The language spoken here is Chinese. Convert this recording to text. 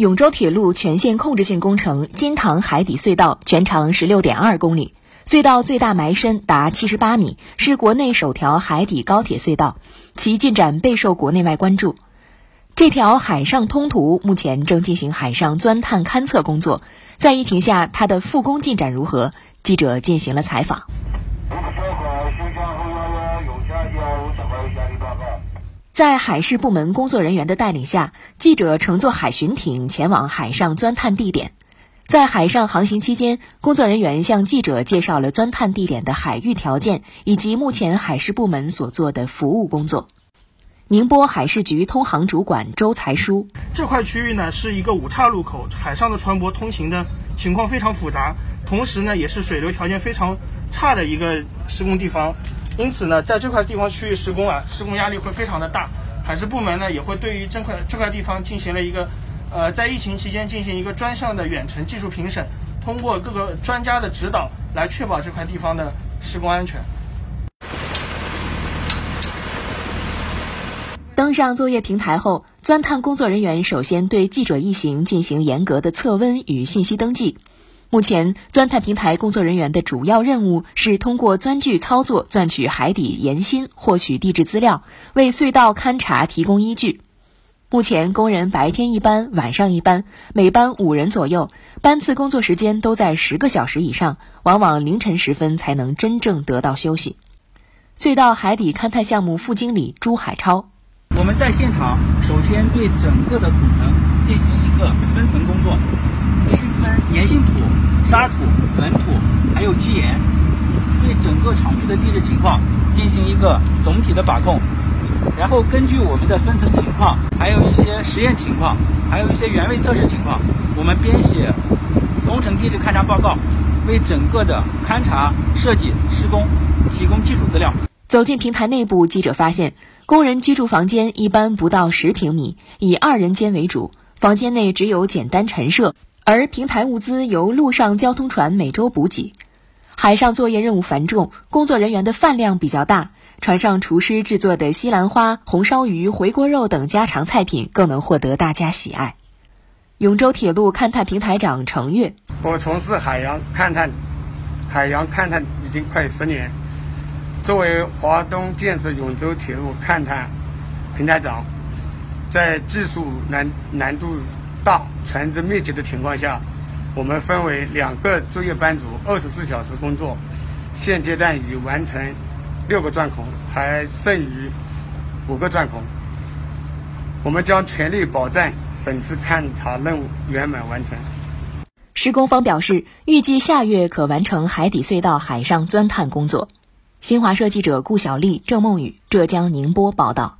永州铁路全线控制性工程金塘海底隧道全长十六点二公里，隧道最大埋深达七十八米，是国内首条海底高铁隧道，其进展备受国内外关注。这条海上通途目前正进行海上钻探勘测工作，在疫情下，它的复工进展如何？记者进行了采访。在海事部门工作人员的带领下，记者乘坐海巡艇前往海上钻探地点。在海上航行期间，工作人员向记者介绍了钻探地点的海域条件以及目前海事部门所做的服务工作。宁波海事局通航主管周才书：这块区域呢是一个五岔路口，海上的船舶通行的情况非常复杂，同时呢也是水流条件非常差的一个施工地方。因此呢，在这块地方区域施工啊，施工压力会非常的大。海事部门呢，也会对于这块这块地方进行了一个，呃，在疫情期间进行一个专项的远程技术评审，通过各个专家的指导，来确保这块地方的施工安全。登上作业平台后，钻探工作人员首先对记者一行进行严格的测温与信息登记。目前，钻探平台工作人员的主要任务是通过钻具操作钻取海底岩芯，获取地质资料，为隧道勘查提供依据。目前，工人白天一班，晚上一班，每班五人左右，班次工作时间都在十个小时以上，往往凌晨时分才能真正得到休息。隧道海底勘探项目副经理朱海超：我们在现场首先对整个的土层进行一个分层工作。区分粘性、沙土、粉土，还有基岩，对整个厂区的地质情况进行一个总体的把控，然后根据我们的分层情况，还有一些实验情况，还有一些原位测试情况，我们编写工程地质勘察报告，为整个的勘察设计施工提供技术资料。走进平台内部，记者发现，工人居住房间一般不到十平米，以二人间为主，房间内只有简单陈设。而平台物资由陆上交通船每周补给，海上作业任务繁重，工作人员的饭量比较大。船上厨师制作的西兰花、红烧鱼、回锅肉等家常菜品更能获得大家喜爱。永州铁路勘探平台长程越：我从事海洋勘探，海洋勘探已经快十年。作为华东建设永州铁路勘探平台长，在技术难难度。大船只密集的情况下，我们分为两个作业班组，二十四小时工作。现阶段已完成六个钻孔，还剩余五个钻孔。我们将全力保证本次勘察任务圆满完成。施工方表示，预计下月可完成海底隧道海上钻探工作。新华社记者顾小丽、郑梦雨，浙江宁波报道。